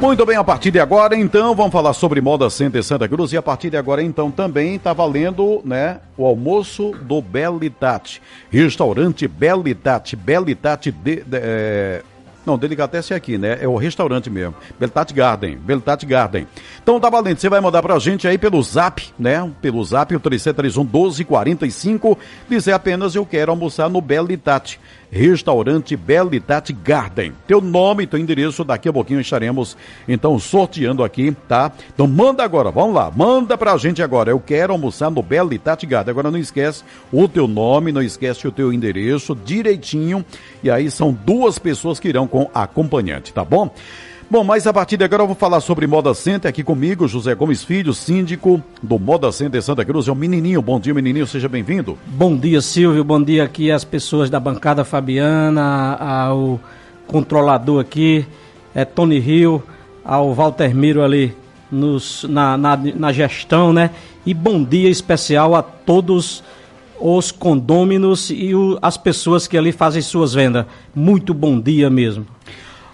Muito bem, a partir de agora, então, vamos falar sobre Moda Center Santa Cruz. E a partir de agora, então, também está valendo, né, o almoço do Belitate. Restaurante Belitate. Belitate de, de, é, não, Delicatessen é aqui, né? É o restaurante mesmo. Beltat Garden. Beltat Garden. Então tá valendo. Você vai mandar pra gente aí pelo zap, né? Pelo zap, o 3731 1245. Dizer apenas eu quero almoçar no Belitat. Restaurante Belitat Garden. Teu nome, teu endereço, daqui a pouquinho estaremos então sorteando aqui, tá? Então manda agora, vamos lá, manda pra gente agora. Eu quero almoçar no Belitat Garden. Agora não esquece o teu nome, não esquece o teu endereço direitinho. E aí são duas pessoas que irão com acompanhante, tá bom? Bom, mas a partir de agora eu vou falar sobre Moda Center aqui comigo, José Gomes Filho, síndico do Moda Center Santa Cruz. É o menininho. Bom dia, menininho. Seja bem-vindo. Bom dia, Silvio. Bom dia aqui às pessoas da bancada Fabiana, ao controlador aqui, é Tony Rio, ao Walter Miro ali nos, na, na, na gestão, né? E bom dia especial a todos os condôminos e o, as pessoas que ali fazem suas vendas. Muito bom dia mesmo.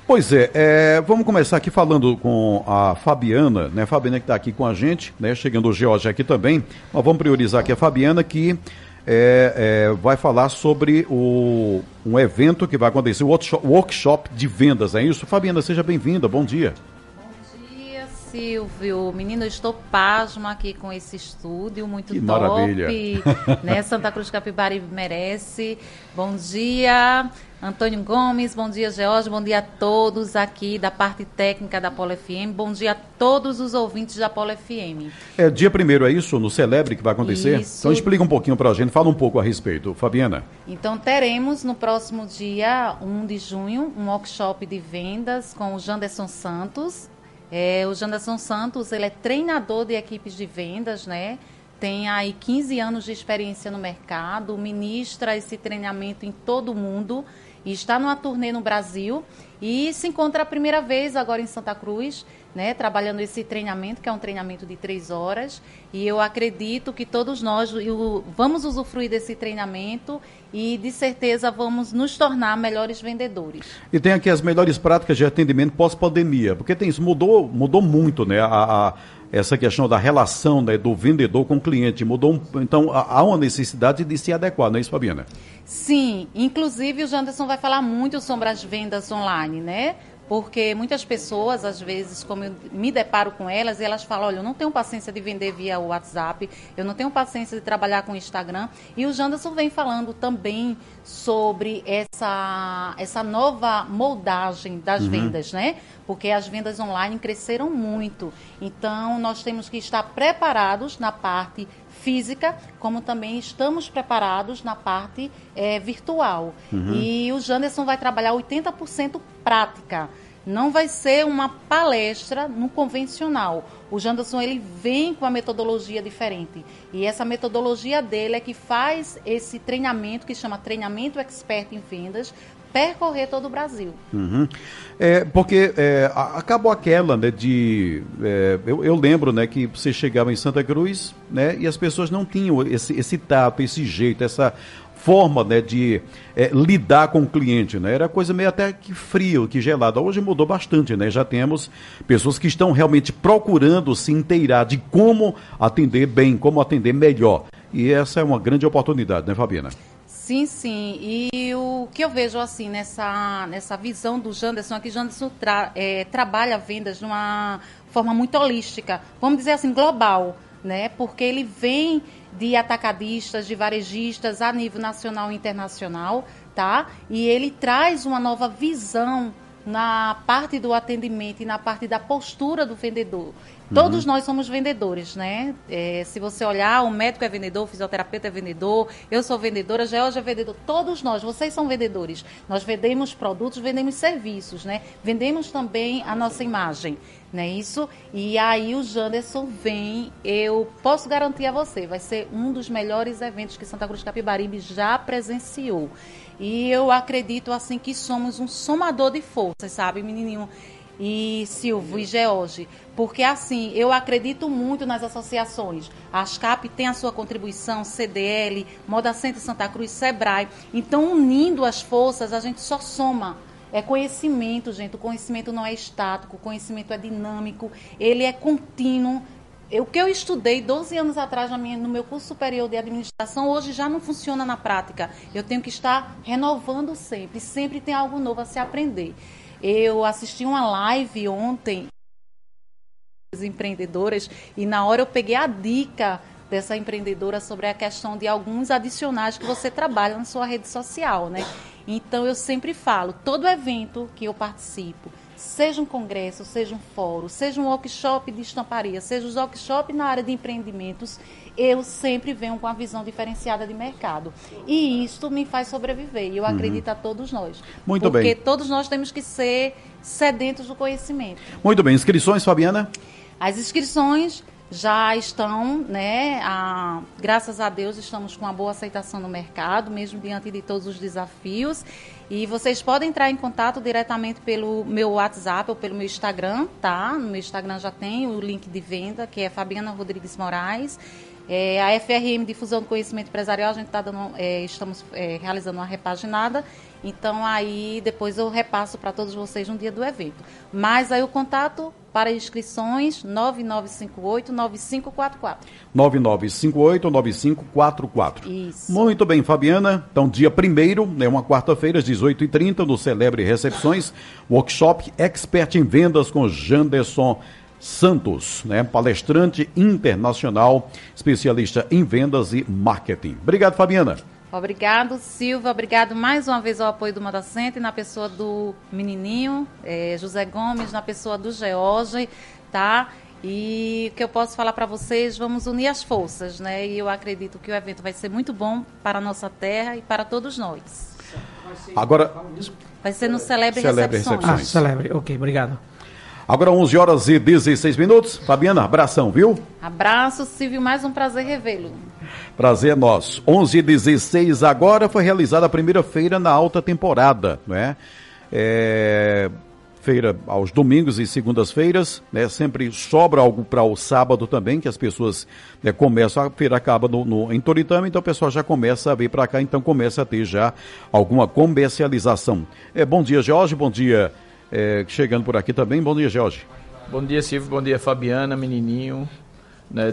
Pois é, é, vamos começar aqui falando com a Fabiana, né? Fabiana que está aqui com a gente, né? Chegando o George aqui também. Mas vamos priorizar aqui a Fabiana que é, é, vai falar sobre o, um evento que vai acontecer, o workshop, workshop de vendas, é isso? Fabiana, seja bem-vinda, bom dia. Silvio. Menino, eu estou pasmo aqui com esse estúdio, muito que top. Maravilha. Né? Santa Cruz Capibari merece. Bom dia, Antônio Gomes, bom dia, George, bom dia a todos aqui da parte técnica da Polo FM, bom dia a todos os ouvintes da Polo FM. É dia primeiro, é isso? No Celebre que vai acontecer? Isso. Então explica um pouquinho para a gente, fala um pouco a respeito. Fabiana. Então teremos no próximo dia 1 de junho um workshop de vendas com o Janderson Santos, é, o Janderson Santos, ele é treinador de equipes de vendas, né? Tem aí 15 anos de experiência no mercado, ministra esse treinamento em todo o mundo e está numa turnê no Brasil e se encontra a primeira vez agora em Santa Cruz, né, trabalhando esse treinamento, que é um treinamento de três horas. E eu acredito que todos nós vamos usufruir desse treinamento e, de certeza, vamos nos tornar melhores vendedores. E tem aqui as melhores práticas de atendimento pós-pandemia, porque tem isso, mudou, mudou muito, né? A, a, essa questão da relação né, do vendedor com o cliente. Mudou, então há uma necessidade de se adequar, não é isso, Fabiana? Sim, inclusive o Janderson vai falar muito sobre as vendas online, né? Porque muitas pessoas, às vezes, como eu me deparo com elas, elas falam, olha, eu não tenho paciência de vender via WhatsApp, eu não tenho paciência de trabalhar com Instagram. E o Janderson vem falando também sobre essa, essa nova moldagem das uhum. vendas, né? Porque as vendas online cresceram muito. Então, nós temos que estar preparados na parte física, como também estamos preparados na parte é, virtual. Uhum. E o Janderson vai trabalhar 80% prática. Não vai ser uma palestra no convencional. O Janderson ele vem com uma metodologia diferente. E essa metodologia dele é que faz esse treinamento, que chama Treinamento Expert em Vendas, percorrer todo o Brasil. Uhum. É, porque é, acabou aquela, né, de... É, eu, eu, lembro, né, que você chegava em Santa Cruz, né, e as pessoas não tinham esse, esse tato, esse jeito, essa forma, né, de é, lidar com o cliente, né, era coisa meio até que frio, que gelada. Hoje mudou bastante, né, já temos pessoas que estão realmente procurando se inteirar de como atender bem, como atender melhor. E essa é uma grande oportunidade, né, Fabiana? Sim, sim. E o que eu vejo assim nessa, nessa visão do Janderson aqui, Janderson tra, é, trabalha vendas de uma forma muito holística, vamos dizer assim, global, né? Porque ele vem de atacadistas, de varejistas a nível nacional e internacional, tá? E ele traz uma nova visão na parte do atendimento e na parte da postura do vendedor. Todos uhum. nós somos vendedores, né? É, se você olhar, o médico é vendedor, o fisioterapeuta é vendedor, eu sou vendedora, a Georgia é vendedor. Todos nós, vocês são vendedores. Nós vendemos produtos, vendemos serviços, né? Vendemos também a nossa imagem, não é isso? E aí o Janderson vem, eu posso garantir a você, vai ser um dos melhores eventos que Santa Cruz Capibaribe já presenciou. E eu acredito assim que somos um somador de forças, sabe, menininho? E Silvio e George, porque assim, eu acredito muito nas associações. A ASCAP tem a sua contribuição, CDL, Moda Centro Santa Cruz, SEBRAE. Então, unindo as forças, a gente só soma. É conhecimento, gente. O conhecimento não é estático, o conhecimento é dinâmico, ele é contínuo. O que eu estudei 12 anos atrás minha, no meu curso superior de administração, hoje já não funciona na prática. Eu tenho que estar renovando sempre, sempre tem algo novo a se aprender. Eu assisti uma live ontem empreendedoras e na hora eu peguei a dica dessa empreendedora sobre a questão de alguns adicionais que você trabalha na sua rede social, né? Então eu sempre falo, todo evento que eu participo, seja um congresso, seja um fórum, seja um workshop de estamparia, seja um workshop na área de empreendimentos, eu sempre venho com a visão diferenciada de mercado. E isto me faz sobreviver, e eu uhum. acredito a todos nós. Muito porque bem. Porque todos nós temos que ser sedentos do conhecimento. Muito bem. Inscrições, Fabiana? As inscrições já estão, né, a, graças a Deus, estamos com uma boa aceitação no mercado, mesmo diante de todos os desafios. E vocês podem entrar em contato diretamente pelo meu WhatsApp ou pelo meu Instagram, tá? No meu Instagram já tem o link de venda, que é Fabiana Rodrigues Moraes. É, a FRM Difusão do Conhecimento Empresarial, a gente tá dando, é, estamos é, realizando uma repaginada, então aí depois eu repasso para todos vocês no dia do evento. Mas aí o contato para inscrições 9958-9544. 9958-9544. Isso. Muito bem, Fabiana. Então, dia 1 é uma quarta-feira, às 18h30, no Celebre Recepções, workshop Expert em Vendas com Janderson Santos, né? palestrante internacional, especialista em vendas e marketing. Obrigado, Fabiana. Obrigado, Silva. Obrigado mais uma vez ao apoio do Modacente, na pessoa do menininho, é, José Gomes, na pessoa do George, tá? E o que eu posso falar para vocês, vamos unir as forças, né? E eu acredito que o evento vai ser muito bom para a nossa terra e para todos nós. Agora... Vai ser no Celebre, Celebre Recepções. Recepções. Ah, Celebre, ok, obrigado. Agora 11 horas e 16 minutos. Fabiana, abração, viu? Abraço, Silvio, mais um prazer revê-lo. Prazer é nosso. 11 e 16 agora foi realizada a primeira feira na alta temporada, né? É, feira aos domingos e segundas-feiras, né? Sempre sobra algo para o sábado também, que as pessoas né, começam, a feira acaba no, no, em Toritama, então o pessoal já começa a vir para cá, então começa a ter já alguma comercialização. É, bom dia, Jorge, bom dia, é, chegando por aqui também. Bom dia, Jorge. Bom dia, Silvio. Bom dia, Fabiana, menininho, né,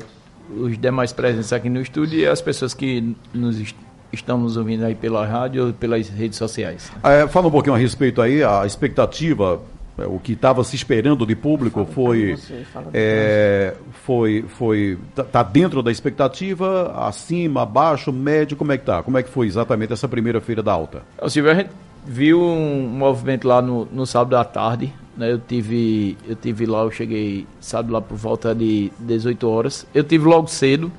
os demais presentes aqui no estúdio e as pessoas que nos est estão nos ouvindo aí pela rádio ou pelas redes sociais. É, fala um pouquinho a respeito aí, a expectativa é, o que estava se esperando de público foi você, é, foi foi tá, tá, dentro da expectativa acima abaixo médio como é que tá como é que foi exatamente essa primeira feira da alta Silvio, a gente viu um movimento lá no, no sábado à tarde. Né? Eu tive eu tive lá, eu cheguei sábado lá por volta de 18 horas. Eu tive logo cedo,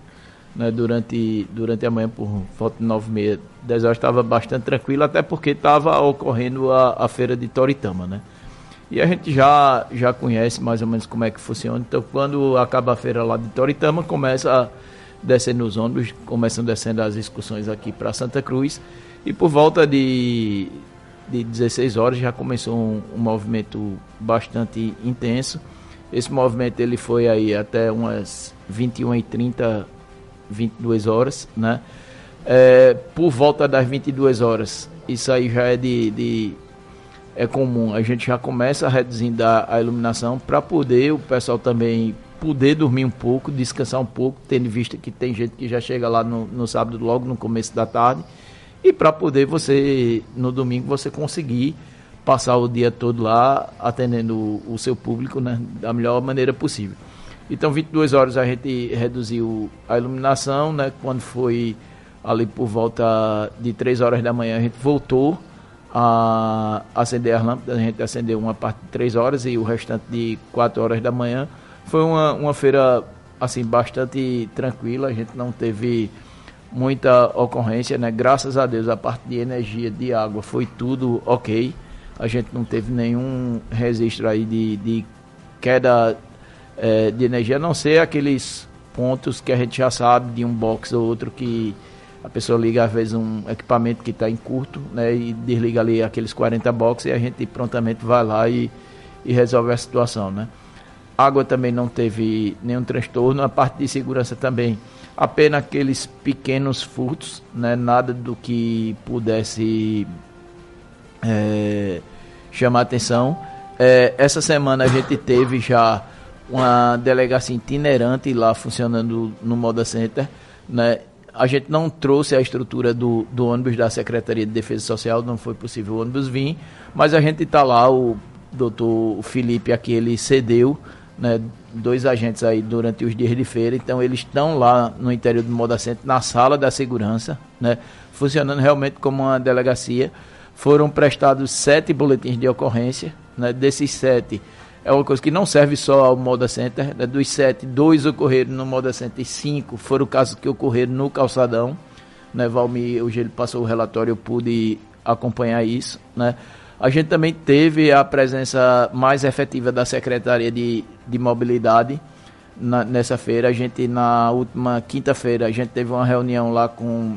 né? durante, durante a manhã, por volta de 9 e meia, 10 horas, estava bastante tranquilo, até porque estava ocorrendo a, a feira de Toritama, né? E a gente já, já conhece mais ou menos como é que funciona. Então, quando acaba a feira lá de Toritama, começa a nos ônibus, começam descendo as excursões aqui para Santa Cruz. E por volta de de 16 horas já começou um, um, movimento bastante intenso. Esse movimento ele foi aí até umas 21 e 30, 22 horas, né? É, por volta das 22 horas, isso aí já é de, de é comum. A gente já começa reduzindo a, a iluminação para poder o pessoal também poder dormir um pouco, descansar um pouco, tendo visto que tem gente que já chega lá no, no sábado logo no começo da tarde e para poder você, no domingo, você conseguir passar o dia todo lá atendendo o, seu público né, da melhor maneira possível. Então, 22 horas a gente reduziu a iluminação, né? Quando foi ali por volta de 3 horas da manhã, a gente voltou a acender as lâmpadas. A gente acendeu uma parte de 3 horas e o restante de 4 horas da manhã. Foi uma, uma feira, assim, bastante tranquila. A gente não teve muita ocorrência, né? Graças a Deus a parte de energia, de água, foi tudo ok. A gente não teve nenhum registro aí de, de queda é, de energia, a não ser aqueles pontos que a gente já sabe de um box ou outro que a pessoa liga às vezes um equipamento que está em curto, né? E desliga ali aqueles 40 boxes e a gente prontamente vai lá e, e resolve a situação, né? Água também não teve nenhum transtorno, a parte de segurança também apenas aqueles pequenos furtos, né? nada do que pudesse é, chamar atenção. É, essa semana a gente teve já uma delegacia itinerante lá funcionando no Moda Center, né? A gente não trouxe a estrutura do, do ônibus da Secretaria de Defesa Social, não foi possível o ônibus vir, mas a gente está lá, o doutor Felipe aqui, ele cedeu, né, dois agentes aí durante os dias de feira, então eles estão lá no interior do Moda Center, na sala da segurança, né, funcionando realmente como uma delegacia. Foram prestados sete boletins de ocorrência, né, desses sete é uma coisa que não serve só ao Moda Center. Né? Dos sete, dois ocorreram no Moda Center e cinco foram casos que ocorreram no Calçadão. Né? Valmir, hoje ele passou o relatório, eu pude acompanhar isso. Né? A gente também teve a presença mais efetiva da Secretaria de, de Mobilidade na, nessa feira. A gente, na última quinta-feira, a gente teve uma reunião lá com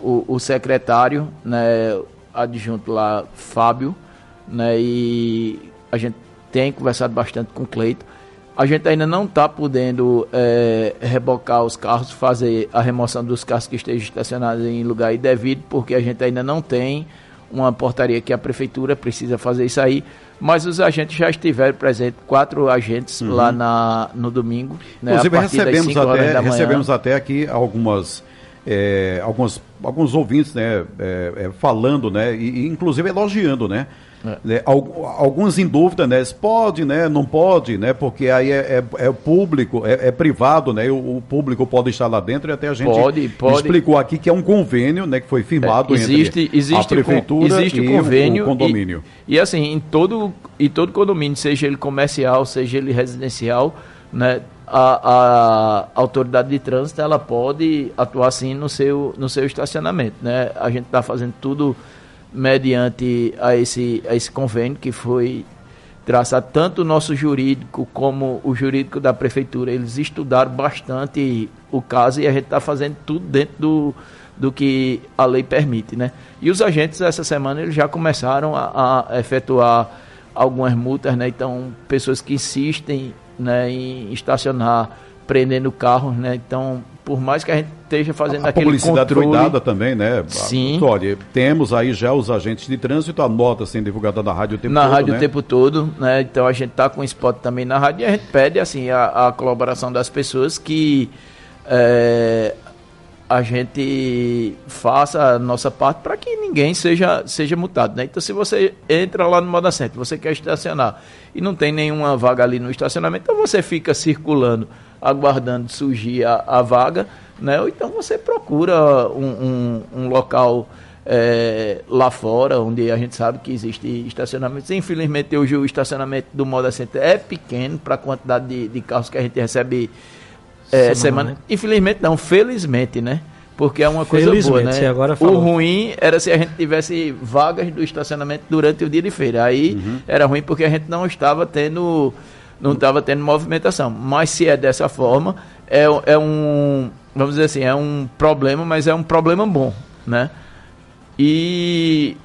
o, o secretário, né, adjunto lá, Fábio, né, e a gente tem conversado bastante com o Cleito. A gente ainda não está podendo é, rebocar os carros, fazer a remoção dos carros que estejam estacionados em lugar indevido, porque a gente ainda não tem uma portaria que a prefeitura precisa fazer isso aí. Mas os agentes já estiveram presentes, quatro agentes uhum. lá na, no domingo. Né, Inclusive recebemos até, recebemos até aqui algumas, é, alguns, alguns ouvintes né, é, é, falando, né, e, inclusive elogiando, né? É. Né, alguns em dúvida, né? Pode, né? Não pode, né? Porque aí é, é, é público, é, é, privado, né? O, o, público pode estar lá dentro e até a gente pode, pode. explicou aqui que é um convênio, né? Que foi firmado é, existe, entre existe a prefeitura existe e convênio o, condomínio. E, e, assim, em todo, em todo condomínio, seja ele comercial, seja ele residencial, né? A, a, autoridade de trânsito ela pode atuar sim no seu, no seu estacionamento, né? A gente está fazendo tudo mediante a esse, a esse convênio que foi traçado tanto o nosso jurídico como o jurídico da prefeitura. Eles estudaram bastante o caso e a gente está fazendo tudo dentro do, do que a lei permite, né? E os agentes essa semana eles já começaram a, a efetuar algumas multas, né? Então pessoas que insistem né, em estacionar prendendo carros, né? Então por mais que a gente esteja fazendo a, aquele publicidade controle... foi dada também, né? Sim. Olha, temos aí já os agentes de trânsito, a nota sendo divulgada na rádio o tempo na todo, Na rádio né? o tempo todo, né? Então a gente está com spot também na rádio e a gente pede, assim, a, a colaboração das pessoas que é, a gente faça a nossa parte para que ninguém seja, seja multado, né? Então se você entra lá no Moda Center, você quer estacionar e não tem nenhuma vaga ali no estacionamento, então você fica circulando aguardando surgir a, a vaga, né? Ou então você procura um, um, um local é, lá fora, onde a gente sabe que existe estacionamento. Infelizmente, hoje o estacionamento do Moda Center é pequeno para a quantidade de, de, carros que a gente recebe é, semana. Infelizmente, não, felizmente, né? Porque é uma coisa boa, né? Agora o ruim era se a gente tivesse vagas do estacionamento durante o dia de feira. Aí uhum. era ruim porque a gente não estava tendo não estava tendo movimentação. Mas se é dessa forma, é, é um, vamos dizer assim, é um problema, mas é um problema bom, né? E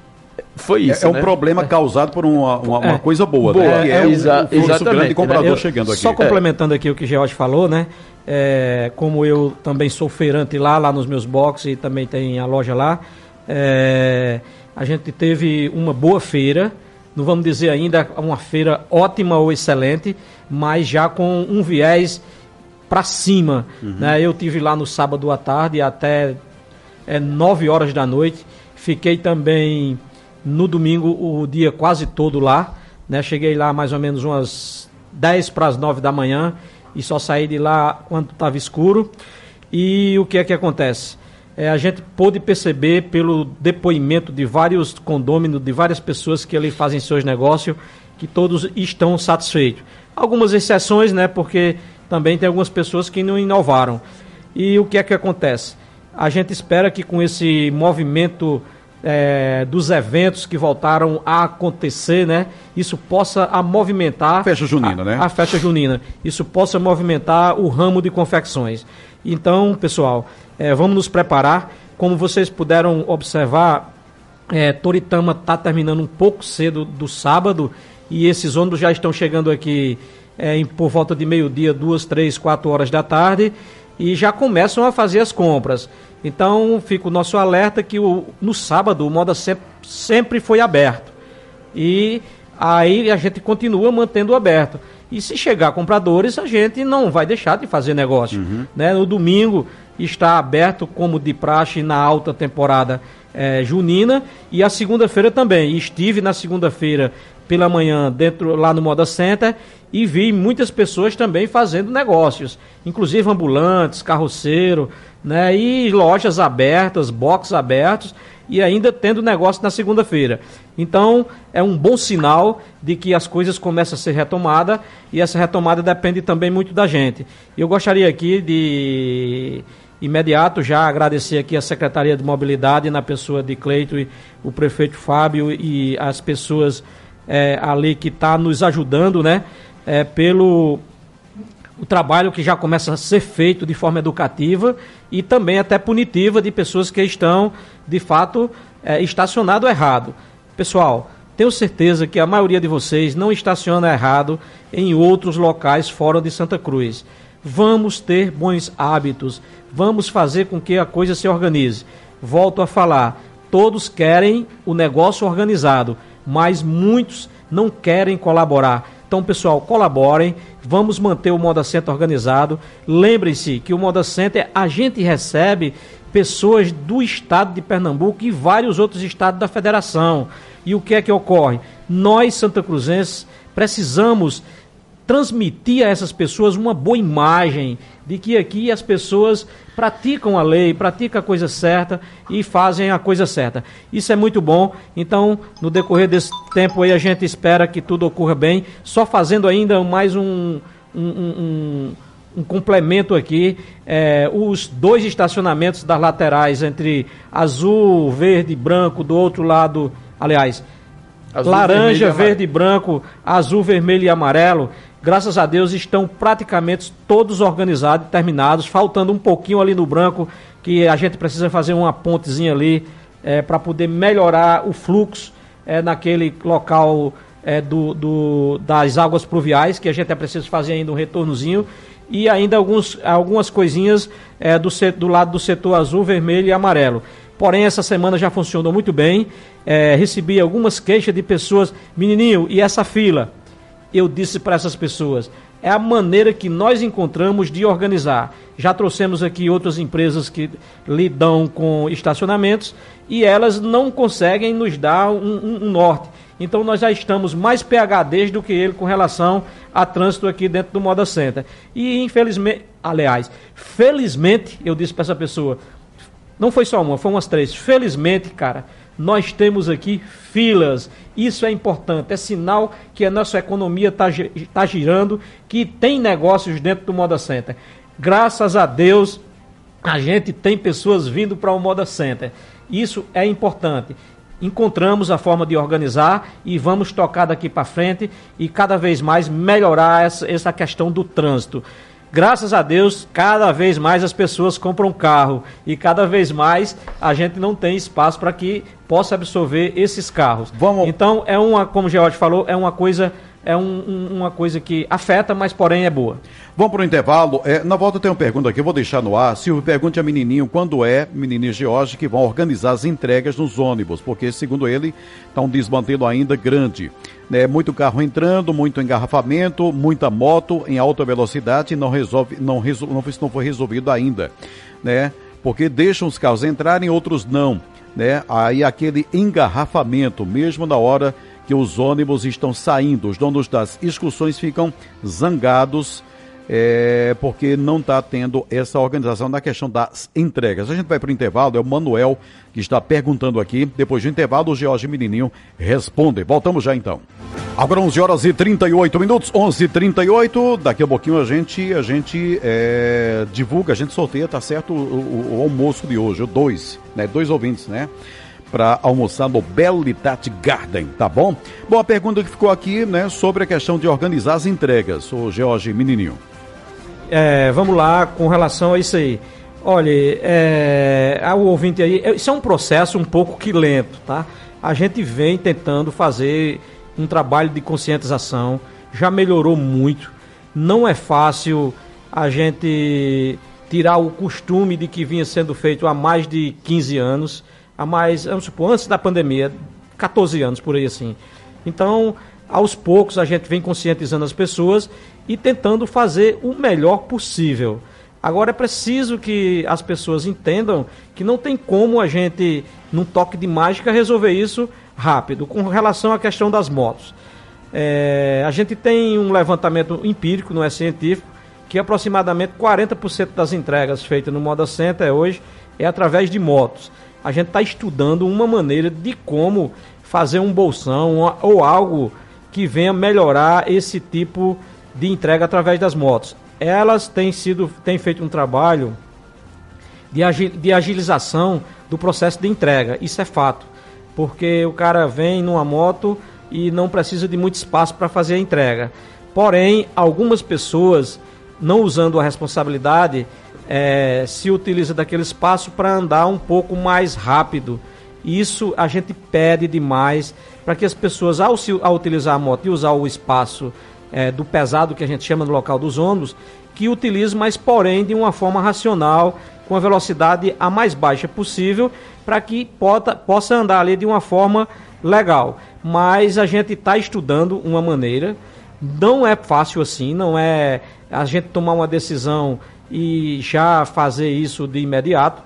foi isso. É, é um né? problema causado por uma, uma, uma é. coisa boa, boa né? É, exa um exatamente. grande comprador chegando aqui. Só complementando aqui o que o George falou, né? É, como eu também sou feirante lá, lá nos meus boxes e também tem a loja lá, é, a gente teve uma boa feira não vamos dizer ainda uma feira ótima ou excelente, mas já com um viés para cima. Uhum. Né? Eu tive lá no sábado à tarde até é, 9 horas da noite. Fiquei também no domingo o dia quase todo lá. Né? Cheguei lá mais ou menos umas 10 para as 9 da manhã e só saí de lá quando estava escuro. E o que é que acontece? é, a gente pôde perceber pelo depoimento de vários condôminos, de várias pessoas que ali fazem seus negócios, que todos estão satisfeitos. Algumas exceções, né, porque também tem algumas pessoas que não inovaram. E o que é que acontece? A gente espera que com esse movimento é, dos eventos que voltaram a acontecer, né? Isso possa a movimentar a festa junina, a, né? A festa junina. Isso possa movimentar o ramo de confecções. Então, pessoal, é, vamos nos preparar. Como vocês puderam observar, é, Toritama está terminando um pouco cedo do sábado e esses ônibus já estão chegando aqui é, em, por volta de meio-dia, duas, três, quatro horas da tarde e já começam a fazer as compras. Então fica o nosso alerta que o, no sábado o Moda sempre, sempre foi aberto. E aí a gente continua mantendo aberto. E se chegar compradores, a gente não vai deixar de fazer negócio. Uhum. Né? No domingo está aberto como de praxe na alta temporada é, junina e a segunda-feira também. Estive na segunda-feira pela manhã dentro lá no Moda Center e vi muitas pessoas também fazendo negócios, inclusive ambulantes, carroceiro, né, e lojas abertas, boxes abertos e ainda tendo negócio na segunda-feira. Então, é um bom sinal de que as coisas começam a ser retomadas e essa retomada depende também muito da gente. Eu gostaria aqui de imediato já agradecer aqui a Secretaria de Mobilidade na pessoa de Cleito e o prefeito Fábio e as pessoas é, ali que está nos ajudando, né? É, pelo o trabalho que já começa a ser feito de forma educativa e também até punitiva de pessoas que estão, de fato, é, estacionado errado. Pessoal, tenho certeza que a maioria de vocês não estaciona errado em outros locais fora de Santa Cruz. Vamos ter bons hábitos, vamos fazer com que a coisa se organize. Volto a falar, todos querem o negócio organizado, mas muitos não querem colaborar. Então, pessoal, colaborem, vamos manter o Moda Center organizado. Lembrem-se que o Moda Center a gente recebe pessoas do estado de Pernambuco e vários outros estados da federação. E o que é que ocorre? Nós, Santa Cruzenses, precisamos transmitir a essas pessoas uma boa imagem de que aqui as pessoas praticam a lei, praticam a coisa certa e fazem a coisa certa. Isso é muito bom. Então, no decorrer desse tempo aí, a gente espera que tudo ocorra bem. Só fazendo ainda mais um, um, um, um complemento aqui. É, os dois estacionamentos das laterais entre azul, verde e branco, do outro lado, aliás, azul, laranja, verde e branco, azul, vermelho e amarelo graças a Deus, estão praticamente todos organizados e terminados, faltando um pouquinho ali no branco, que a gente precisa fazer uma pontezinha ali é, para poder melhorar o fluxo é, naquele local é, do, do, das águas pluviais, que a gente é preciso fazer ainda um retornozinho, e ainda alguns, algumas coisinhas é, do, do lado do setor azul, vermelho e amarelo. Porém, essa semana já funcionou muito bem. É, recebi algumas queixas de pessoas, menininho, e essa fila? Eu disse para essas pessoas, é a maneira que nós encontramos de organizar. Já trouxemos aqui outras empresas que lidam com estacionamentos e elas não conseguem nos dar um, um, um norte. Então nós já estamos mais PHDs do que ele com relação a trânsito aqui dentro do Moda Center. E infelizmente, aliás, felizmente, eu disse para essa pessoa, não foi só uma, foi umas três. Felizmente, cara, nós temos aqui filas. Isso é importante, é sinal que a nossa economia está tá girando, que tem negócios dentro do Moda Center. Graças a Deus, a gente tem pessoas vindo para o Moda Center. Isso é importante. Encontramos a forma de organizar e vamos tocar daqui para frente e cada vez mais melhorar essa, essa questão do trânsito graças a Deus, cada vez mais as pessoas compram carro e cada vez mais a gente não tem espaço para que possa absorver esses carros. Vamos... Então é uma, como o George falou, é uma coisa é um, um, uma coisa que afeta, mas porém é boa. Vamos para o intervalo. É, na volta tem uma pergunta aqui, eu vou deixar no ar. Silvio, pergunte a menininho quando é, menininho George, que vão organizar as entregas nos ônibus, porque segundo ele, está um desmantelo ainda grande. É, muito carro entrando, muito engarrafamento, muita moto em alta velocidade, não resolve, não, resol, não, não foi resolvido ainda, né? Porque deixam os carros entrarem, outros não, né? Aí aquele engarrafamento, mesmo na hora que os ônibus estão saindo. Os donos das excursões ficam zangados é, porque não está tendo essa organização na questão das entregas. A gente vai para o intervalo, é o Manuel que está perguntando aqui. Depois do intervalo, o George Menininho responde. Voltamos já então. Agora 11 horas e 38 minutos, 11 e 38 Daqui a pouquinho a gente, a gente é, divulga, a gente sorteia, tá certo, o, o, o almoço de hoje, o dois, né? Dois ouvintes, né? Para almoçar no Belitat Garden, tá bom? Bom, a pergunta que ficou aqui, né, sobre a questão de organizar as entregas, o George Menininho. É, vamos lá, com relação a isso aí. Olha, é, ao ouvinte aí, é, isso é um processo um pouco que lento, tá? A gente vem tentando fazer um trabalho de conscientização, já melhorou muito. Não é fácil a gente tirar o costume de que vinha sendo feito há mais de 15 anos há mais, vamos supor, antes da pandemia, 14 anos por aí assim. Então, aos poucos a gente vem conscientizando as pessoas e tentando fazer o melhor possível. Agora é preciso que as pessoas entendam que não tem como a gente, num toque de mágica, resolver isso rápido. Com relação à questão das motos, é, a gente tem um levantamento empírico, não é científico, que aproximadamente 40% das entregas feitas no Moda Center hoje é através de motos. A gente está estudando uma maneira de como fazer um bolsão ou algo que venha melhorar esse tipo de entrega através das motos. Elas têm sido, têm feito um trabalho de agilização do processo de entrega. Isso é fato, porque o cara vem numa moto e não precisa de muito espaço para fazer a entrega. Porém, algumas pessoas não usando a responsabilidade, é, se utiliza daquele espaço para andar um pouco mais rápido. Isso a gente pede demais para que as pessoas, ao, ao utilizar a moto e usar o espaço é, do pesado que a gente chama no local dos ônibus, que utilize, mas porém de uma forma racional, com a velocidade a mais baixa possível, para que pota, possa andar ali de uma forma legal. Mas a gente está estudando uma maneira, não é fácil assim, não é a gente tomar uma decisão e já fazer isso de imediato.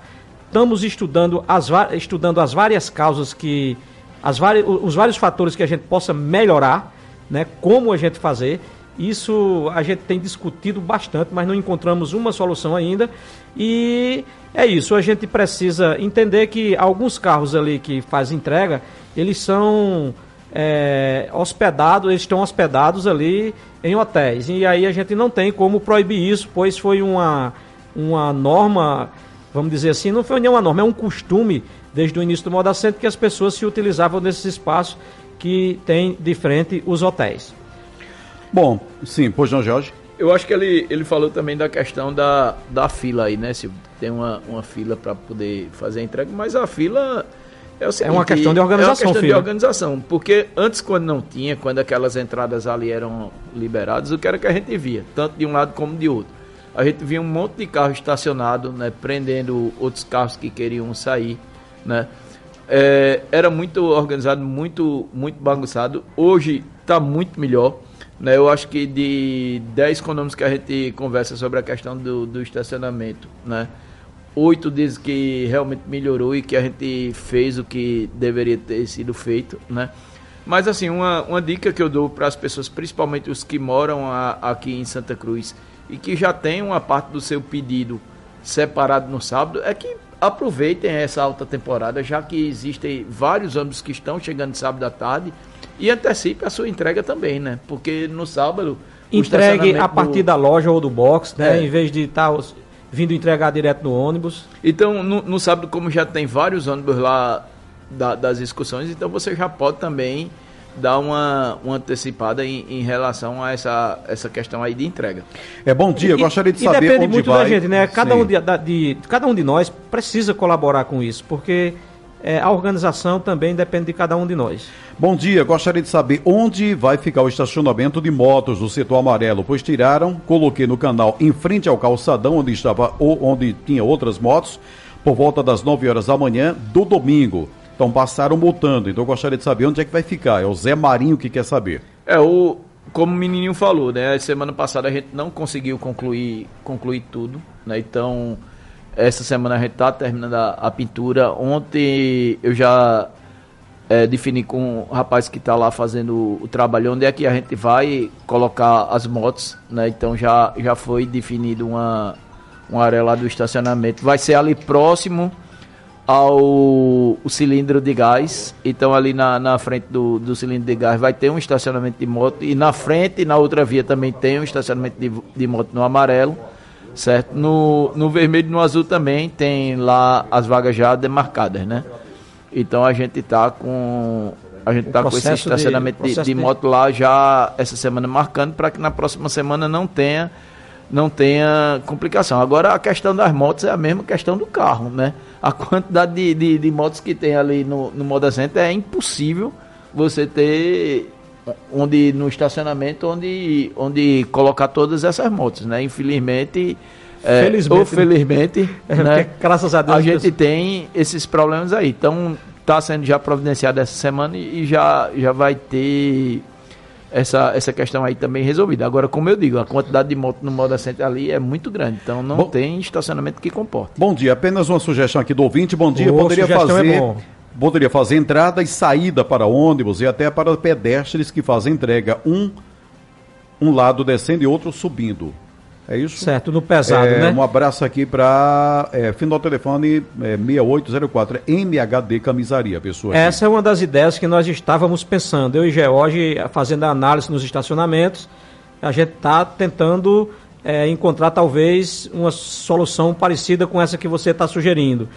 Estamos estudando as, estudando as várias causas que. As várias, os vários fatores que a gente possa melhorar, né? Como a gente fazer. Isso a gente tem discutido bastante, mas não encontramos uma solução ainda. E é isso, a gente precisa entender que alguns carros ali que fazem entrega, eles são é, hospedados, eles estão hospedados ali em hotéis. E aí a gente não tem como proibir isso, pois foi uma, uma norma, vamos dizer assim, não foi nenhuma norma, é um costume desde o início do Moda Center que as pessoas se utilizavam desses espaços que tem de frente os hotéis. Bom, sim, pois não, Jorge? Eu acho que ele, ele falou também da questão da, da fila aí, né, Silvio? Tem uma, uma fila para poder fazer a entrega, mas a fila é, seguinte, é uma questão de organização, É uma questão filho. de organização, porque antes quando não tinha, quando aquelas entradas ali eram liberadas, o que era que a gente via, tanto de um lado como de outro. A gente via um monte de carro estacionado, né, prendendo outros carros que queriam sair, né? É, era muito organizado, muito muito bagunçado. Hoje está muito melhor. Né? Eu acho que de 10 condomínios que a gente conversa sobre a questão do, do estacionamento, né? Oito dizem que realmente melhorou e que a gente fez o que deveria ter sido feito, né? Mas assim, uma, uma dica que eu dou para as pessoas, principalmente os que moram a, aqui em Santa Cruz e que já tem uma parte do seu pedido separado no sábado, é que aproveitem essa alta temporada, já que existem vários ônibus que estão chegando sábado à tarde e antecipe a sua entrega também, né? Porque no sábado entregue a partir do... da loja ou do box, né? É. Em vez de estar tá vindo entregar direto no ônibus. Então, no, no sábado, como já tem vários ônibus lá da, das excursões, então você já pode também dar uma, uma antecipada em, em, relação a essa, essa questão aí de entrega. É bom dia, e, gostaria de e saber depende onde muito vai. da gente, né? Cada um de, de, cada um de nós precisa colaborar com isso, porque é, a organização também depende de cada um de nós. Bom dia, gostaria de saber onde vai ficar o estacionamento de motos do setor amarelo, pois tiraram, coloquei no canal em frente ao calçadão onde estava onde tinha outras motos, por volta das 9 horas da manhã do domingo. Então passaram multando, então gostaria de saber onde é que vai ficar. É o Zé Marinho que quer saber. É, o, como o menininho falou, né? Semana passada a gente não conseguiu concluir, concluir tudo, né? Então essa semana a gente está terminando a, a, pintura. Ontem eu já é, defini com o rapaz que está lá fazendo o trabalho onde é que a gente vai colocar as motos, né? Então já, já foi definido uma, uma área lá do estacionamento. Vai ser ali próximo ao cilindro de gás. Então ali na, na frente do, do cilindro de gás vai ter um estacionamento de moto. E na frente, na outra via também tem um estacionamento de, de moto no amarelo certo? No, no vermelho e no azul também tem lá as vagas já demarcadas, né? Então a gente está com a gente está com esse estacionamento de, de, de, moto lá já essa semana marcando para que na próxima semana não tenha não tenha complicação. Agora a questão das motos é a mesma questão do carro, né? A quantidade de, de, de motos que tem ali no, no Moda Center é impossível você ter onde no estacionamento onde, onde colocar todas essas motos, né? Infelizmente, é, felizmente, ou felizmente, é, né? graças a Deus, a gente tem esses problemas aí. Então, está sendo já providenciado essa semana e já, já vai ter essa, essa questão aí também resolvida. Agora, como eu digo, a quantidade de moto no Moda Center ali é muito grande, então não Bom, tem estacionamento que comporte. Bom dia, apenas uma sugestão aqui do ouvinte. Bom dia, Ô, poderia é fazer. bom. Poderia fazer entrada e saída para ônibus e até para pedestres que fazem entrega. Um, um lado descendo e outro subindo. É isso? Certo, no pesado, É, né? Um abraço aqui para é, final do telefone é, 6804 MHD Camisaria, pessoa. aqui. Essa é uma das ideias que nós estávamos pensando. Eu e George, fazendo a análise nos estacionamentos, a gente está tentando é, encontrar talvez uma solução parecida com essa que você está sugerindo.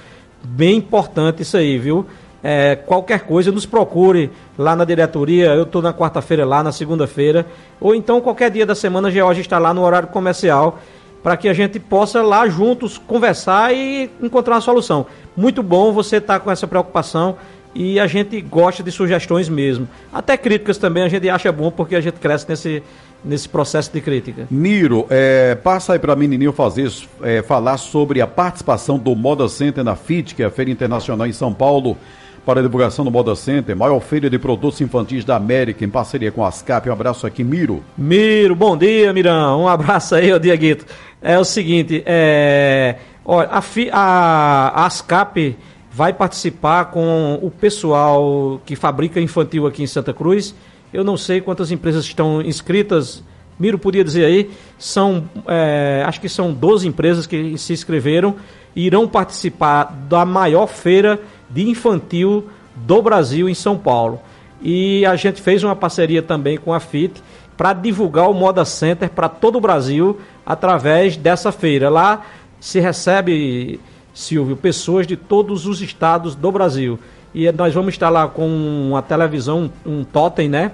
Bem importante isso aí, viu? É, qualquer coisa, nos procure lá na diretoria. Eu estou na quarta-feira lá, na segunda-feira. Ou então qualquer dia da semana, George está lá no horário comercial para que a gente possa lá juntos conversar e encontrar uma solução. Muito bom você estar com essa preocupação e a gente gosta de sugestões mesmo. Até críticas também a gente acha bom porque a gente cresce nesse, nesse processo de crítica. Miro, é, passa aí para menininho fazer, é, falar sobre a participação do Moda Center na FIT, que é a Feira Internacional em São Paulo, para a divulgação do Moda Center, maior feira de produtos infantis da América, em parceria com a ASCAP. Um abraço aqui, Miro. Miro, bom dia, Mirão. Um abraço aí, ô Dieguito. É o seguinte, é, olha, a, fi- a, a ASCAP vai participar com o pessoal que fabrica infantil aqui em Santa Cruz. Eu não sei quantas empresas estão inscritas. Miro podia dizer aí, são, é, acho que são 12 empresas que se inscreveram e irão participar da maior feira de infantil do Brasil em São Paulo. E a gente fez uma parceria também com a FIT para divulgar o Moda Center para todo o Brasil através dessa feira. Lá se recebe, Silvio, pessoas de todos os estados do Brasil. E nós vamos estar lá com uma televisão, um totem, né?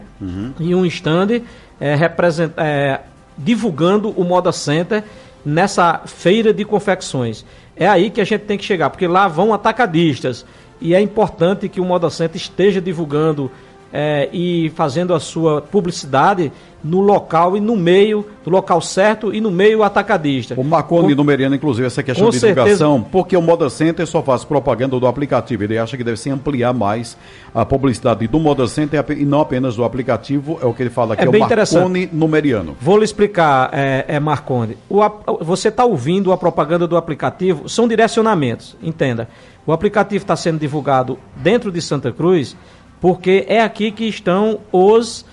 E um stand é, represent- é, divulgando o Moda Center nessa feira de confecções. É aí que a gente tem que chegar, porque lá vão atacadistas. E é importante que o Moda Center esteja divulgando é, e fazendo a sua publicidade no local e no meio, no local certo e no meio atacadista. O Marconi Meriano, inclusive, essa questão Com de certeza. divulgação, porque o Moda Center só faz propaganda do aplicativo. Ele acha que deve se ampliar mais a publicidade do Moda Center e não apenas do aplicativo, é o que ele fala aqui, É é, o Marconi no Meriano. Vou lhe explicar, é, é Marconde. O você está ouvindo a propaganda do aplicativo, são direcionamentos, entenda. O aplicativo está sendo divulgado dentro de Santa Cruz, porque é aqui que estão os,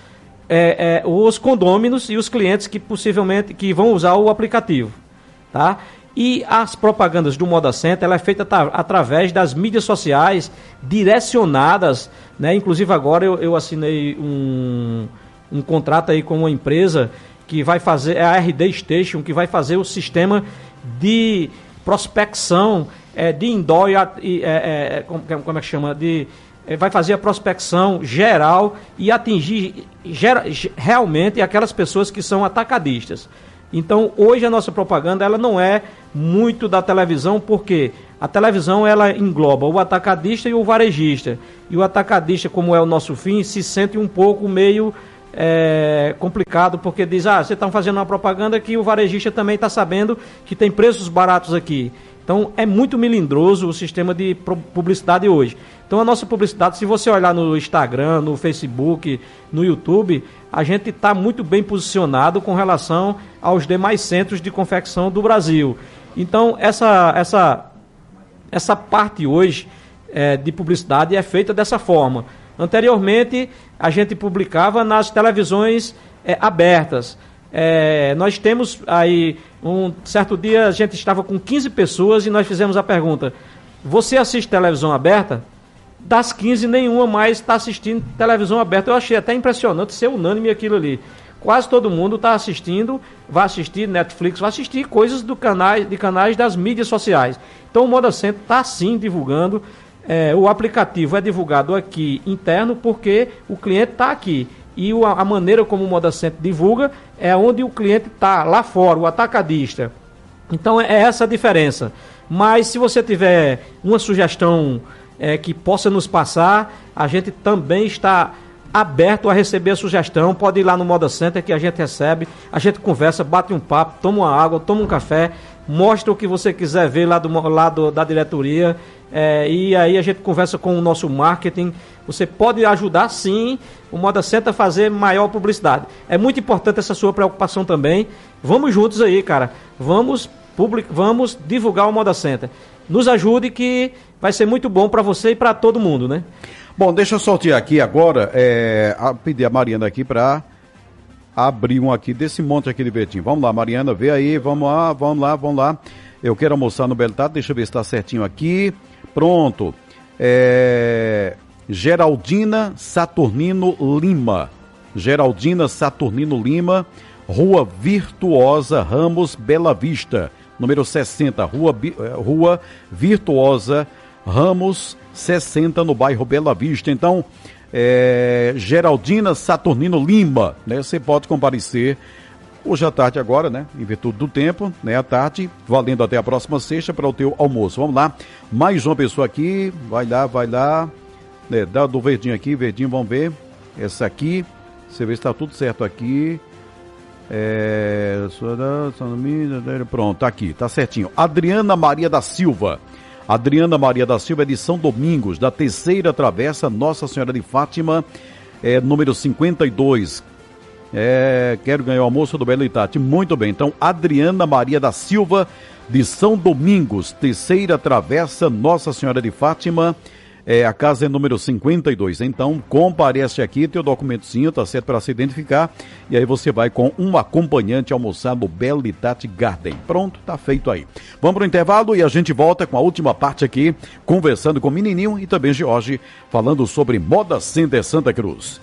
é, é, os condôminos e os clientes que possivelmente que vão usar o aplicativo. Tá? E as propagandas do Moda Center ela é feita atra- através das mídias sociais direcionadas, né? Inclusive agora eu, eu assinei um, um contrato aí com uma empresa que vai fazer, é a RD Station, que vai fazer o sistema de prospecção é, de indoor e, e, é, é, como, como é que chama? De, é, vai fazer a prospecção geral e atingir gera- ge- realmente aquelas pessoas que são atacadistas. Então, hoje a nossa propaganda ela não é muito da televisão, porque a televisão ela engloba o atacadista e o varejista. E o atacadista, como é o nosso fim, se sente um pouco meio é, complicado, porque diz: ah, vocês estão fazendo uma propaganda que o varejista também está sabendo que tem preços baratos aqui. Então é muito melindroso o sistema de publicidade hoje. Então a nossa publicidade, se você olhar no Instagram, no Facebook, no YouTube, a gente está muito bem posicionado com relação aos demais centros de confecção do Brasil. Então essa, essa, essa parte hoje eh, de publicidade é feita dessa forma. Anteriormente, a gente publicava nas televisões eh, abertas. Eh, nós temos aí, um certo dia a gente estava com 15 pessoas e nós fizemos a pergunta: Você assiste televisão aberta? Das 15, nenhuma mais está assistindo televisão aberta. Eu achei até impressionante ser unânime aquilo ali. Quase todo mundo está assistindo, vai assistir Netflix, vai assistir coisas do canais, de canais das mídias sociais. Então o Moda Center está sim divulgando. É, o aplicativo é divulgado aqui interno porque o cliente está aqui. E a maneira como o Moda Center divulga é onde o cliente está, lá fora, o atacadista. Então é essa a diferença. Mas se você tiver uma sugestão é, que possa nos passar, a gente também está aberto a receber a sugestão. Pode ir lá no Moda Center que a gente recebe, a gente conversa, bate um papo, toma uma água, toma um café, mostra o que você quiser ver lá, do, lá do, da diretoria. É, e aí a gente conversa com o nosso marketing. Você pode ajudar sim o Moda Center a fazer maior publicidade. É muito importante essa sua preocupação também. Vamos juntos aí, cara. Vamos, public, vamos divulgar o Moda Center. Nos ajude que vai ser muito bom para você e para todo mundo, né? Bom, deixa eu sortear aqui agora, é, a, pedir a Mariana aqui para abrir um aqui desse monte aqui de. Vamos lá, Mariana, vê aí, vamos lá, vamos lá, vamos lá. Eu quero almoçar no Beltado, deixa eu ver se está certinho aqui. Pronto. É, Geraldina Saturnino Lima. Geraldina Saturnino Lima, Rua Virtuosa Ramos Bela Vista, número 60, Rua, é, Rua Virtuosa Ramos 60 no bairro Bela Vista. Então, é, Geraldina Saturnino Lima, né? Você pode comparecer hoje à tarde agora, né? Em virtude do tempo, né? À tarde, valendo até a próxima sexta para o teu almoço. Vamos lá, mais uma pessoa aqui, vai lá, vai lá, né? Dá do verdinho aqui, verdinho, vamos ver. Essa aqui, você vê se está tudo certo aqui. É, pronto, tá aqui, tá certinho. Adriana Maria da Silva. Adriana Maria da Silva de São Domingos, da terceira travessa Nossa Senhora de Fátima, é, número 52. É, quero ganhar o almoço do Belo Itati. Muito bem, então Adriana Maria da Silva, de São Domingos, terceira travessa Nossa Senhora de Fátima, é, a casa é número 52. Então, comparece aqui, teu documentozinho, tá certo para se identificar. E aí você vai com um acompanhante almoçar no Belitate Garden. Pronto, tá feito aí. Vamos pro intervalo e a gente volta com a última parte aqui, conversando com o Menininho e também Jorge, falando sobre Moda Center Santa Cruz.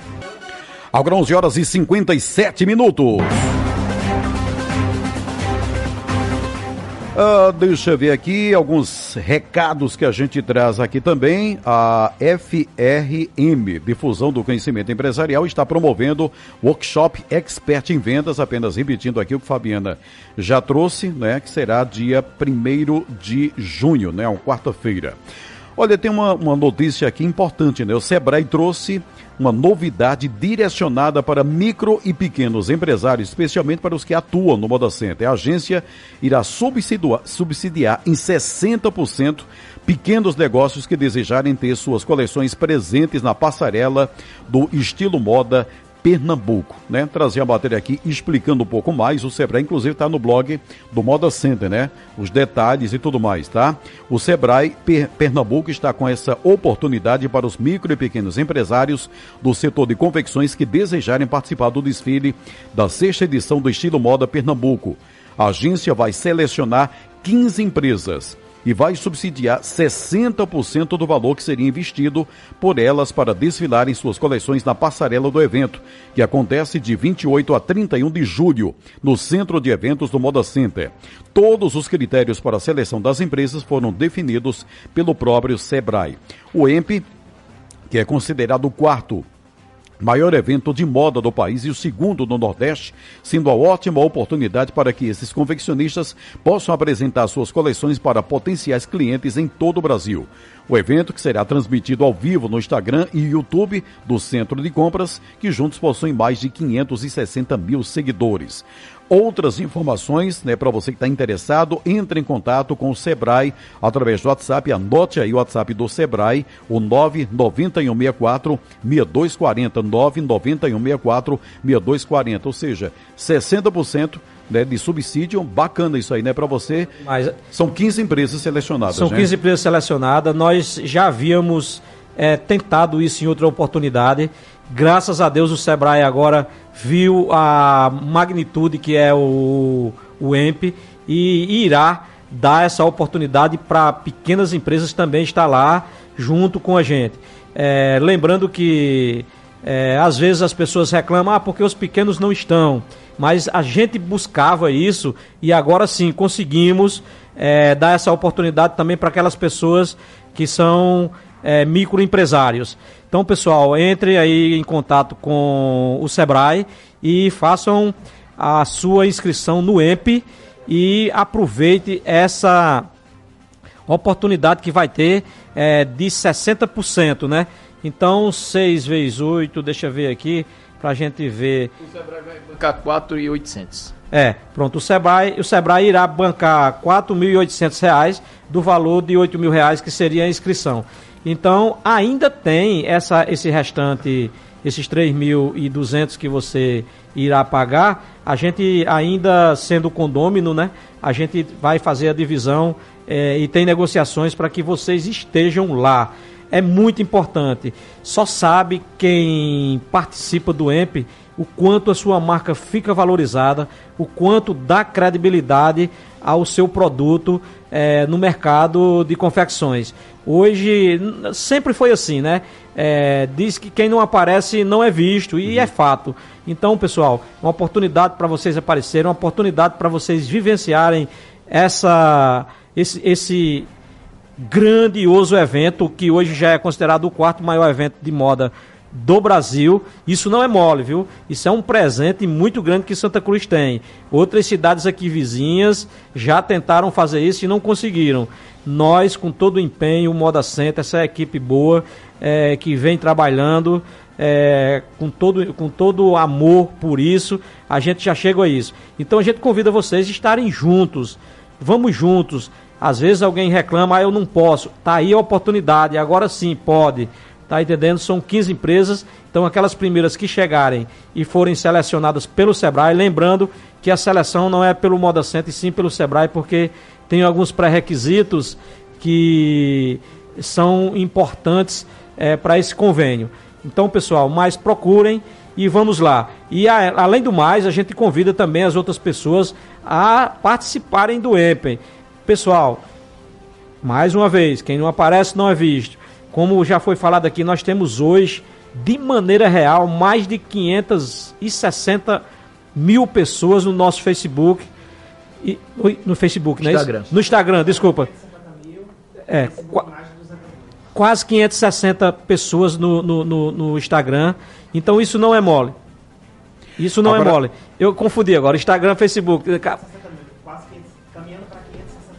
Agora 11 horas e 57 minutos. Uh, deixa eu ver aqui alguns recados que a gente traz aqui também. A FRM, Difusão do Conhecimento Empresarial, está promovendo workshop Expert em Vendas, apenas repetindo aqui o que Fabiana já trouxe, né? Que será dia 1 de junho, né? Quarta-feira. Olha, tem uma, uma notícia aqui importante, né? O Sebrae trouxe uma novidade direcionada para micro e pequenos empresários, especialmente para os que atuam no Moda Center. A agência irá subsidiar, subsidiar em 60% pequenos negócios que desejarem ter suas coleções presentes na passarela do estilo moda Pernambuco, né? Trazer a matéria aqui explicando um pouco mais. O Sebrae, inclusive, está no blog do Moda Center, né? Os detalhes e tudo mais, tá? O Sebrae per Pernambuco está com essa oportunidade para os micro e pequenos empresários do setor de confecções que desejarem participar do desfile da sexta edição do Estilo Moda Pernambuco. A agência vai selecionar 15 empresas e vai subsidiar 60% do valor que seria investido por elas para desfilarem suas coleções na passarela do evento, que acontece de 28 a 31 de julho, no Centro de Eventos do Moda Center. Todos os critérios para a seleção das empresas foram definidos pelo próprio Sebrae. O EMP, que é considerado o quarto maior evento de moda do país e o segundo no Nordeste, sendo a ótima oportunidade para que esses confeccionistas possam apresentar suas coleções para potenciais clientes em todo o Brasil. O evento, que será transmitido ao vivo no Instagram e YouTube do Centro de Compras, que juntos possuem mais de 560 mil seguidores. Outras informações, né, para você que está interessado, entre em contato com o Sebrae através do WhatsApp. Anote aí o WhatsApp do Sebrae, o 99164 6240, 99164 6240, ou seja, 60% né, de subsídio, bacana isso aí, né, para você. Mas, são 15 empresas selecionadas, São né? 15 empresas selecionadas, nós já havíamos é, tentado isso em outra oportunidade, graças a Deus o Sebrae agora viu a magnitude que é o, o EMP e irá dar essa oportunidade para pequenas empresas também estar lá junto com a gente. É, lembrando que é, às vezes as pessoas reclamam, ah, porque os pequenos não estão. Mas a gente buscava isso e agora sim conseguimos é, dar essa oportunidade também para aquelas pessoas que são é, microempresários. Então, pessoal, entre aí em contato com o Sebrae e façam a sua inscrição no EMP e aproveite essa oportunidade que vai ter é, de 60%, né? Então, 6 vezes 8, deixa eu ver aqui, para a gente ver. O Sebrae vai bancar 4,800. É, pronto, o Sebrae, o Sebrae irá bancar R$ 4.800 do valor de R$ mil reais que seria a inscrição. Então, ainda tem essa, esse restante, esses 3.200 que você irá pagar. A gente ainda sendo condômino, né? A gente vai fazer a divisão é, e tem negociações para que vocês estejam lá. É muito importante. Só sabe quem participa do EMP o quanto a sua marca fica valorizada, o quanto dá credibilidade ao seu produto é, no mercado de confecções. Hoje, sempre foi assim, né? É, diz que quem não aparece não é visto, e é fato. Então, pessoal, uma oportunidade para vocês aparecerem, uma oportunidade para vocês vivenciarem essa, esse, esse grandioso evento, que hoje já é considerado o quarto maior evento de moda do Brasil. Isso não é mole, viu? Isso é um presente muito grande que Santa Cruz tem. Outras cidades aqui vizinhas já tentaram fazer isso e não conseguiram. Nós, com todo o empenho, o Moda Center, essa equipe boa é, que vem trabalhando é, com, todo, com todo amor por isso, a gente já chega a isso. Então a gente convida vocês a estarem juntos. Vamos juntos. Às vezes alguém reclama, ah, eu não posso. Tá aí a oportunidade, agora sim pode. Tá entendendo? São 15 empresas. Então, aquelas primeiras que chegarem e forem selecionadas pelo Sebrae, lembrando que a seleção não é pelo Moda Center, e sim pelo Sebrae, porque tem alguns pré-requisitos que são importantes é, para esse convênio. Então, pessoal, mais procurem e vamos lá. E a, além do mais, a gente convida também as outras pessoas a participarem do EMPEN. Pessoal, mais uma vez, quem não aparece não é visto. Como já foi falado aqui, nós temos hoje, de maneira real, mais de 560 mil pessoas no nosso Facebook. E, no Facebook, não é Instagram. isso? No Instagram, desculpa. É, quase 560 pessoas no, no, no, no, Instagram. Então isso não é mole. Isso não é agora... é mole. Eu confundi agora. Instagram, Facebook.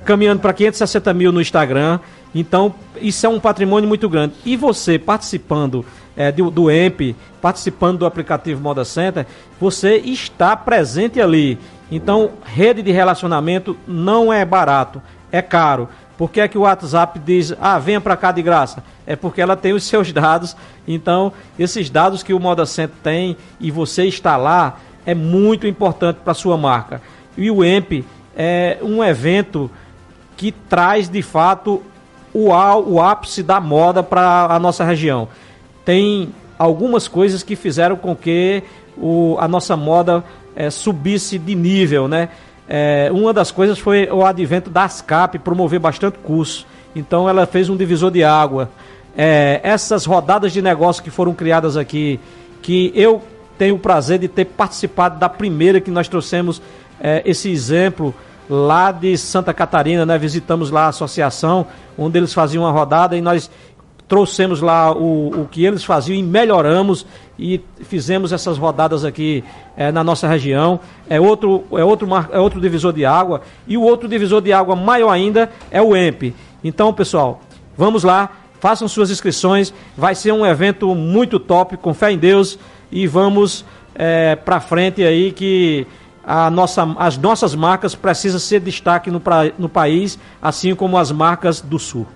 Caminhando para 560 mil no Instagram. Então, isso é um patrimônio muito grande. E você participando é, do, do EMP, participando do aplicativo Moda Center, você está presente ali. Então, rede de relacionamento não é barato, é caro. Por que é que o WhatsApp diz, ah, venha para cá de graça? É porque ela tem os seus dados. Então, esses dados que o Moda Center tem e você está lá, é muito importante para a sua marca. E o EMP é um evento que traz, de fato, o, o ápice da moda para a nossa região. Tem algumas coisas que fizeram com que o, a nossa moda é, subisse de nível, né? É, uma das coisas foi o advento da ASCAP promover bastante curso. Então ela fez um divisor de água. É, essas rodadas de negócio que foram criadas aqui, que eu tenho o prazer de ter participado da primeira que nós trouxemos esse exemplo lá de Santa Catarina, né? Visitamos lá a associação, onde eles faziam uma rodada e nós trouxemos lá o, o que eles faziam e melhoramos e fizemos essas rodadas aqui é, na nossa região. É outro, é, outro, é outro divisor de água. E o outro divisor de água maior ainda é o EMP. Então, pessoal, vamos lá, façam suas inscrições. Vai ser um evento muito top, com fé em Deus. E vamos é, para frente aí que a nossa, as nossas marcas precisam ser destaque no, pra, no país, assim como as marcas do Sul.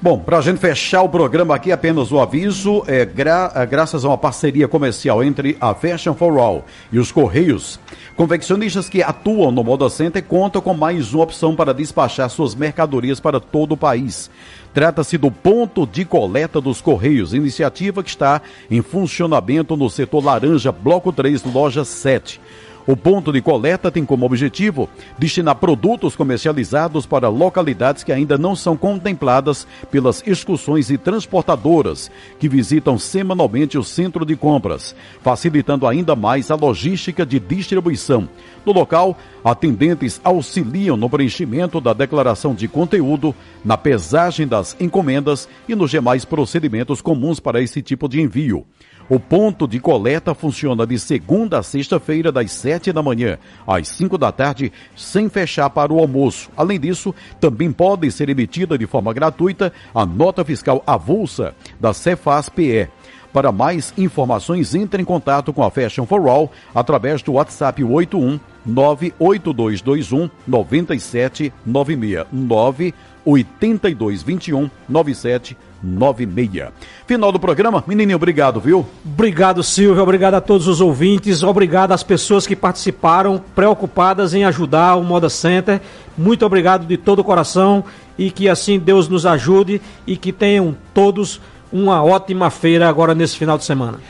Bom, para a gente fechar o programa aqui, apenas o aviso, é, gra é, graças a uma parceria comercial entre a Fashion for All e os Correios, confeccionistas que atuam no Moda Center contam com mais uma opção para despachar suas mercadorias para todo o país. Trata-se do ponto de coleta dos Correios, iniciativa que está em funcionamento no setor Laranja, Bloco 3, Loja 7. O ponto de coleta tem como objetivo destinar produtos comercializados para localidades que ainda não são contempladas pelas excursões e transportadoras que visitam semanalmente o centro de compras, facilitando ainda mais a logística de distribuição. No local, atendentes auxiliam no preenchimento da declaração de conteúdo, na pesagem das encomendas e nos demais procedimentos comuns para esse tipo de envio. O ponto de coleta funciona de segunda a sexta-feira, das sete da manhã às cinco da tarde, sem fechar para o almoço. Além disso, também pode ser emitida de forma gratuita a nota fiscal avulsa da Cefaz-PE. Para mais informações, entre em contato com a Fashion for All através do WhatsApp 81 98221 9796 98221 9796. Final do programa. Menininho, obrigado, viu? Obrigado, Silvio. Obrigado a todos os ouvintes. Obrigado às pessoas que participaram, preocupadas em ajudar o Moda Center. Muito obrigado de todo o coração e que assim Deus nos ajude e que tenham todos uma ótima feira agora nesse final de semana.